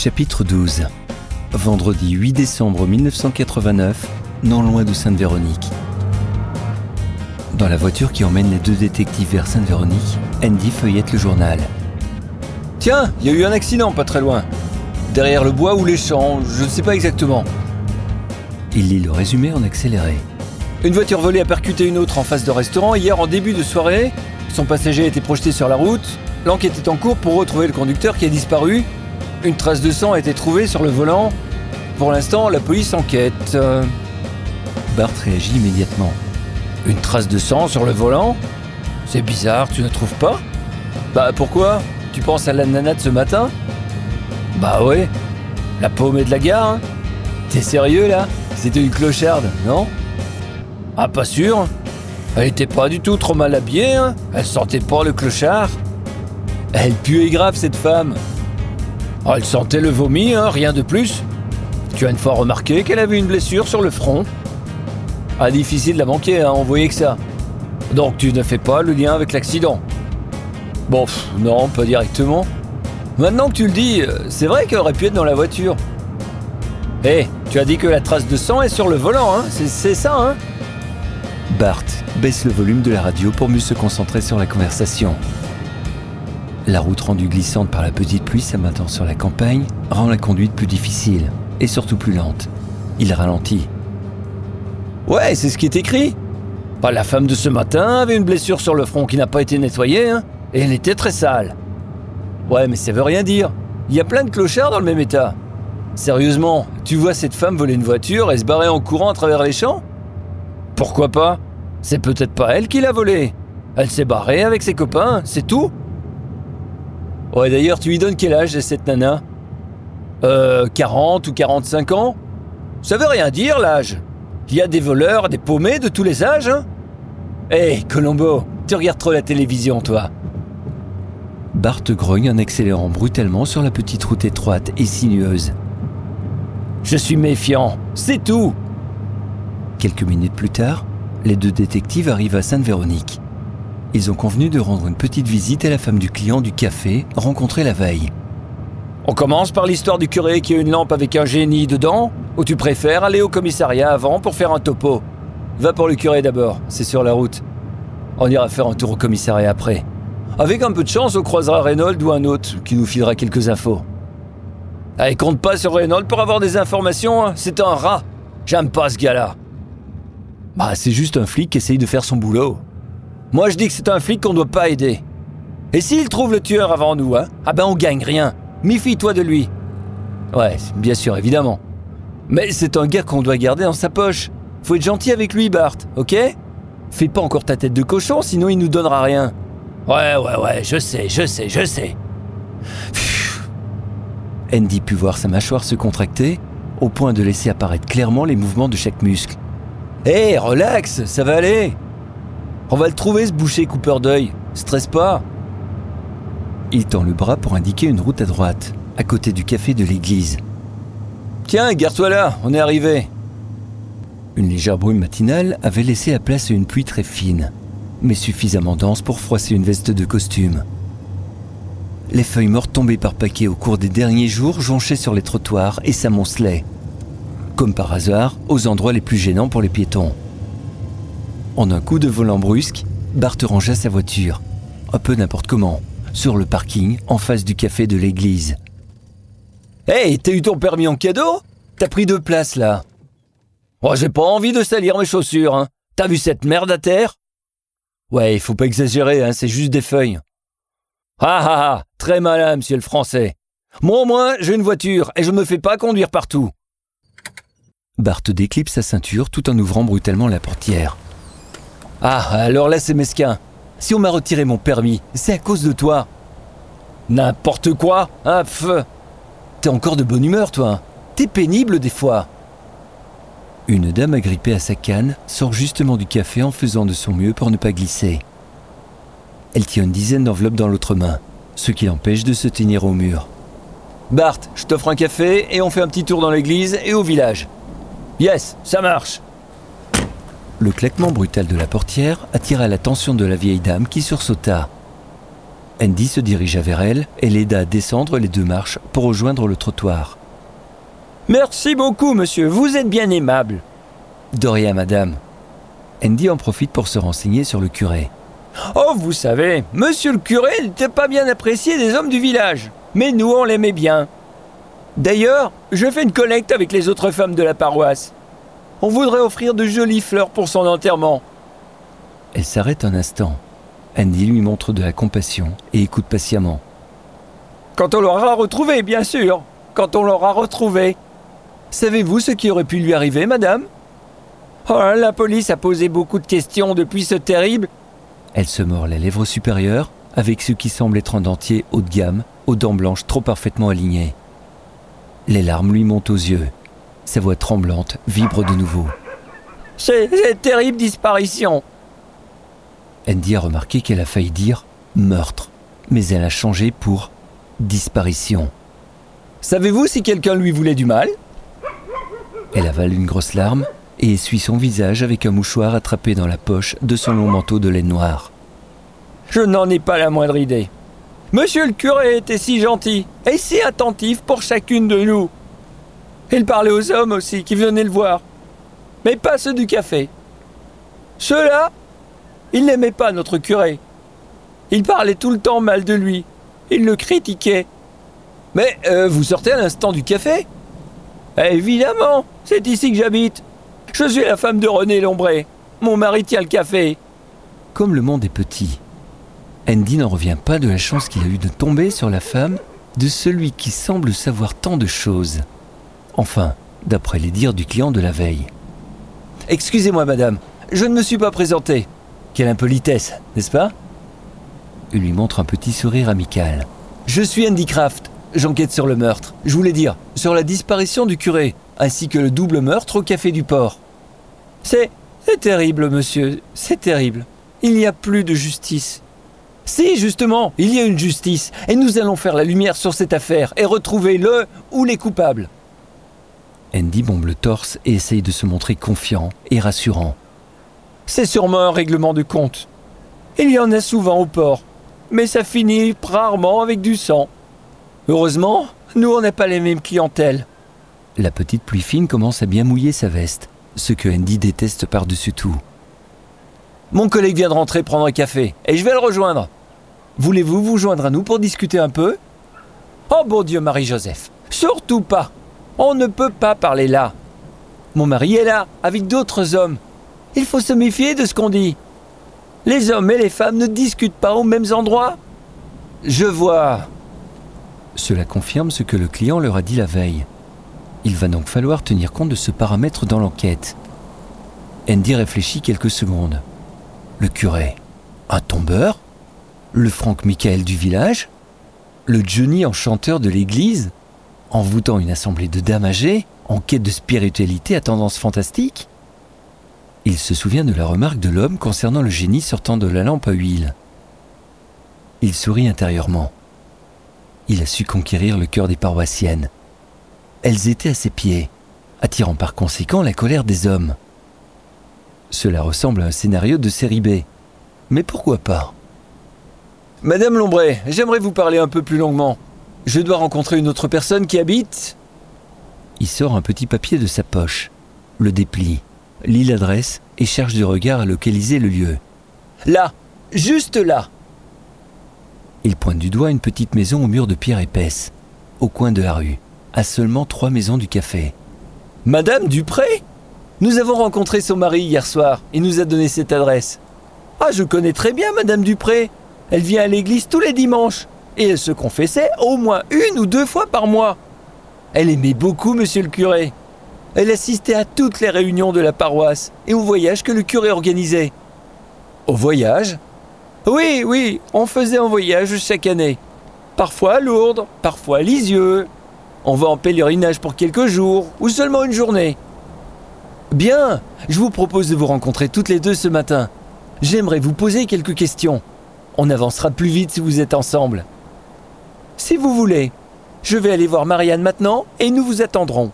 Chapitre 12 Vendredi 8 décembre 1989, non loin de Sainte-Véronique. Dans la voiture qui emmène les deux détectives vers Sainte-Véronique, Andy feuillette le journal. Tiens, il y a eu un accident pas très loin. Derrière le bois ou les champs, je ne sais pas exactement. Il lit le résumé en accéléré. Une voiture volée a percuté une autre en face de restaurant hier en début de soirée. Son passager a été projeté sur la route. L'enquête est en cours pour retrouver le conducteur qui a disparu. Une trace de sang a été trouvée sur le volant. Pour l'instant, la police enquête. Euh, Bart réagit immédiatement. Une trace de sang sur le volant? C'est bizarre, tu ne trouves pas? Bah pourquoi? Tu penses à la nana de ce matin? Bah ouais. La paumée de la gare hein. T'es sérieux là? C'était une clocharde, non? Ah, pas sûr. Elle était pas du tout trop mal habillée, hein. Elle sentait pas le clochard. Elle puait grave, cette femme oh, Elle sentait le vomi, hein, rien de plus Tu as une fois remarqué qu'elle avait une blessure sur le front? Ah, difficile de la manquer, hein, on voyait que ça. Donc tu ne fais pas le lien avec l'accident Bon, non, pas directement. Maintenant que tu le dis, euh, c'est vrai qu'elle aurait pu être dans la voiture. Hé, tu as dit que la trace de sang est sur le volant, hein C'est ça, hein Bart baisse le volume de la radio pour mieux se concentrer sur la conversation. La route rendue glissante par la petite pluie s'abattant sur la campagne rend la conduite plus difficile et surtout plus lente. Il ralentit. Ouais, c'est ce qui est écrit. Pas la femme de ce matin avait une blessure sur le front qui n'a pas été nettoyée, hein, et elle était très sale. Ouais, mais ça veut rien dire. Il y a plein de clochards dans le même état. Sérieusement, tu vois cette femme voler une voiture et se barrer en courant à travers les champs? Pourquoi pas? C'est peut-être pas elle qui l'a volé. Elle s'est barrée avec ses copains, c'est tout. Ouais, d'ailleurs, tu lui donnes quel âge à cette nana? Euh, 40 ou 45 ans? Ça veut rien dire, l'âge. Il y a des voleurs, des paumés de tous les âges, hein Hé, Colombo, tu regardes trop la télévision, toi. Bart grogne en accélérant brutalement sur la petite route étroite et sinueuse. Je suis méfiant, c'est tout. Quelques minutes plus tard, les deux détectives arrivent à Sainte-Véronique. Ils ont convenu de rendre une petite visite à la femme du client du café rencontré la veille. On commence par l'histoire du curé qui a une lampe avec un génie dedans Ou tu préfères aller au commissariat avant pour faire un topo? Va pour le curé d'abord, c'est sur la route. On ira faire un tour au commissariat après. Avec un peu de chance, on croisera Reynolds ou un autre qui nous filera quelques infos. Allez, compte pas sur Reynolds pour avoir des informations, hein. c'est un rat. J'aime pas ce gars-là. Bah, c'est juste un flic qui essaye de faire son boulot. Moi, je dis que c'est un flic qu'on doit pas aider. Et s'il trouve le tueur avant nous, hein, ah ben on gagne rien. Méfie-toi de lui. Ouais, bien sûr, évidemment. Mais c'est un gars qu'on doit garder dans sa poche. Faut être gentil avec lui, Bart, ok? Fais pas encore ta tête de cochon, sinon il nous donnera rien. Ouais, ouais, ouais, je sais, je sais, je sais. Andy put voir sa mâchoire se contracter, au point de laisser apparaître clairement les mouvements de chaque muscle. Hé, relax, ça va aller. On va le trouver ce boucher coupeur d'œil. Stresse pas. Il tend le bras pour indiquer une route à droite, à côté du café de l'église. Tiens, garde-toi là, on est arrivé. Une légère brume matinale avait laissé la place à une pluie très fine, mais suffisamment dense pour froisser une veste de costume. Les feuilles mortes tombées par paquets au cours des derniers jours jonchaient sur les trottoirs et s'amoncelaient, comme par hasard, aux endroits les plus gênants pour les piétons. En un coup de volant brusque, Bart rangea sa voiture, un peu n'importe comment, sur le parking en face du café de l'église. Hey, t'as eu ton permis en cadeau? T'as pris deux places là. Oh, j'ai pas envie de salir mes chaussures, hein. T'as vu cette merde à terre? Ouais, il faut pas exagérer, hein, c'est juste des feuilles. Ah ah ah, très malin, monsieur le français. Moi au moins, j'ai une voiture et je me fais pas conduire partout. Bart déclipe sa ceinture tout en ouvrant brutalement la portière. Ah, alors là c'est mesquin. Si on m'a retiré mon permis, c'est à cause de toi. N'importe quoi, hein, feu. T'es encore de bonne humeur, toi. T'es pénible des fois. Une dame agrippée à sa canne sort justement du café en faisant de son mieux pour ne pas glisser. Elle tient une dizaine d'enveloppes dans l'autre main, ce qui l'empêche de se tenir au mur. Bart, je t'offre un café et on fait un petit tour dans l'église et au village. Yes, ça marche. Le claquement brutal de la portière attira l'attention de la vieille dame qui sursauta. Andy se dirigea vers elle et l'aida à descendre les deux marches pour rejoindre le trottoir. Merci beaucoup, monsieur, vous êtes bien aimable. De rien, madame. Andy en profite pour se renseigner sur le curé. Oh, vous savez, monsieur le curé n'était pas bien apprécié des hommes du village, mais nous, on l'aimait bien. D'ailleurs, je fais une collecte avec les autres femmes de la paroisse. On voudrait offrir de jolies fleurs pour son enterrement. Elle s'arrête un instant. Andy lui montre de la compassion et écoute patiemment. Quand on l'aura retrouvé, bien sûr. Quand on l'aura retrouvé. Savez-vous ce qui aurait pu lui arriver, madame? Oh, la police a posé beaucoup de questions depuis ce terrible. Elle se mord les lèvres supérieures avec ce qui semble être un dentier haut de gamme, aux dents blanches trop parfaitement alignées. Les larmes lui montent aux yeux. Sa voix tremblante vibre de nouveau. C'est une terrible disparition. Andy a remarqué qu'elle a failli dire meurtre, mais elle a changé pour disparition. Savez-vous si quelqu'un lui voulait du mal? Elle avale une grosse larme et essuie son visage avec un mouchoir attrapé dans la poche de son long manteau de laine noire. Je n'en ai pas la moindre idée. Monsieur le curé était si gentil et si attentif pour chacune de nous. Il parlait aux hommes aussi qui venaient le voir, mais pas ceux du café. Ceux-là, ils n'aimaient pas notre curé. Ils parlaient tout le temps mal de lui. Ils le critiquaient. Mais euh, vous sortez à l'instant du café? Évidemment, c'est ici que j'habite. Je suis la femme de René Lombré. Mon mari tient le café. Comme le monde est petit, Andy n'en revient pas de la chance qu'il a eue de tomber sur la femme de celui qui semble savoir tant de choses. Enfin, d'après les dires du client de la veille. Excusez-moi, madame, je ne me suis pas présenté. Quelle impolitesse, n'est-ce pas? Il lui montre un petit sourire amical. Je suis Andy Kraft. J'enquête sur le meurtre. Je voulais dire, sur la disparition du curé, ainsi que le double meurtre au café du port. C'est. C'est terrible, monsieur. C'est terrible. Il n'y a plus de justice. Si, justement, il y a une justice, et nous allons faire la lumière sur cette affaire et retrouver le ou les coupables. Andy bombe le torse et essaye de se montrer confiant et rassurant. C'est sûrement un règlement de compte. Il y en a souvent au port, mais ça finit rarement avec du sang. Heureusement, nous on n'a pas les mêmes clientèles. La petite pluie fine commence à bien mouiller sa veste, ce que Andy déteste par-dessus tout. Mon collègue vient de rentrer prendre un café, et je vais le rejoindre. Voulez-vous vous joindre à nous pour discuter un peu? Oh bon Dieu, Marie-Joseph, surtout pas. On ne peut pas parler là. Mon mari est là, avec d'autres hommes. Il faut se méfier de ce qu'on dit. Les hommes et les femmes ne discutent pas aux mêmes endroits. Je vois. Cela confirme ce que le client leur a dit la veille. Il va donc falloir tenir compte de ce paramètre dans l'enquête. Andy réfléchit quelques secondes. Le curé, un tombeur? Le Franck Michael du village? Le Johnny enchanteur de l'église? Envoûtant une assemblée de dames âgées en quête de spiritualité à tendance fantastique Il se souvient de la remarque de l'homme concernant le génie sortant de la lampe à huile. Il sourit intérieurement. Il a su conquérir le cœur des paroissiennes. Elles étaient à ses pieds, attirant par conséquent la colère des hommes. Cela ressemble à un scénario de série B. Mais pourquoi pas? Madame Lombray, j'aimerais vous parler un peu plus longuement. Je dois rencontrer une autre personne qui habite. Il sort un petit papier de sa poche, le déplie, lit l'adresse et cherche du regard à localiser le lieu. Là, juste là. Il pointe du doigt une petite maison au mur de pierre épaisse, au coin de la rue, à seulement trois maisons du café. Madame Dupré? Nous avons rencontré son mari hier soir. Il nous a donné cette adresse. Ah, je connais très bien Madame Dupré. Elle vient à l'église tous les dimanches et elle se confessait au moins une ou deux fois par mois. Elle aimait beaucoup Monsieur le curé. Elle assistait à toutes les réunions de la paroisse et aux voyages que le curé organisait. Au voyage? Oui, oui, on faisait un voyage chaque année. Parfois à Lourdes, parfois à Lisieux. On va en pèlerinage pour quelques jours ou seulement une journée. Bien, je vous propose de vous rencontrer toutes les deux ce matin. J'aimerais vous poser quelques questions. On avancera plus vite si vous êtes ensemble. Si vous voulez, je vais aller voir Marianne maintenant et nous vous attendrons.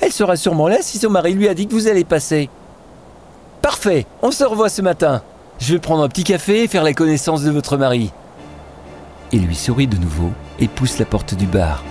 Elle sera sûrement là si son mari lui a dit que vous allez passer. Parfait, on se revoit ce matin. Je vais prendre un petit café et faire la connaissance de votre mari. Il lui sourit de nouveau et pousse la porte du bar.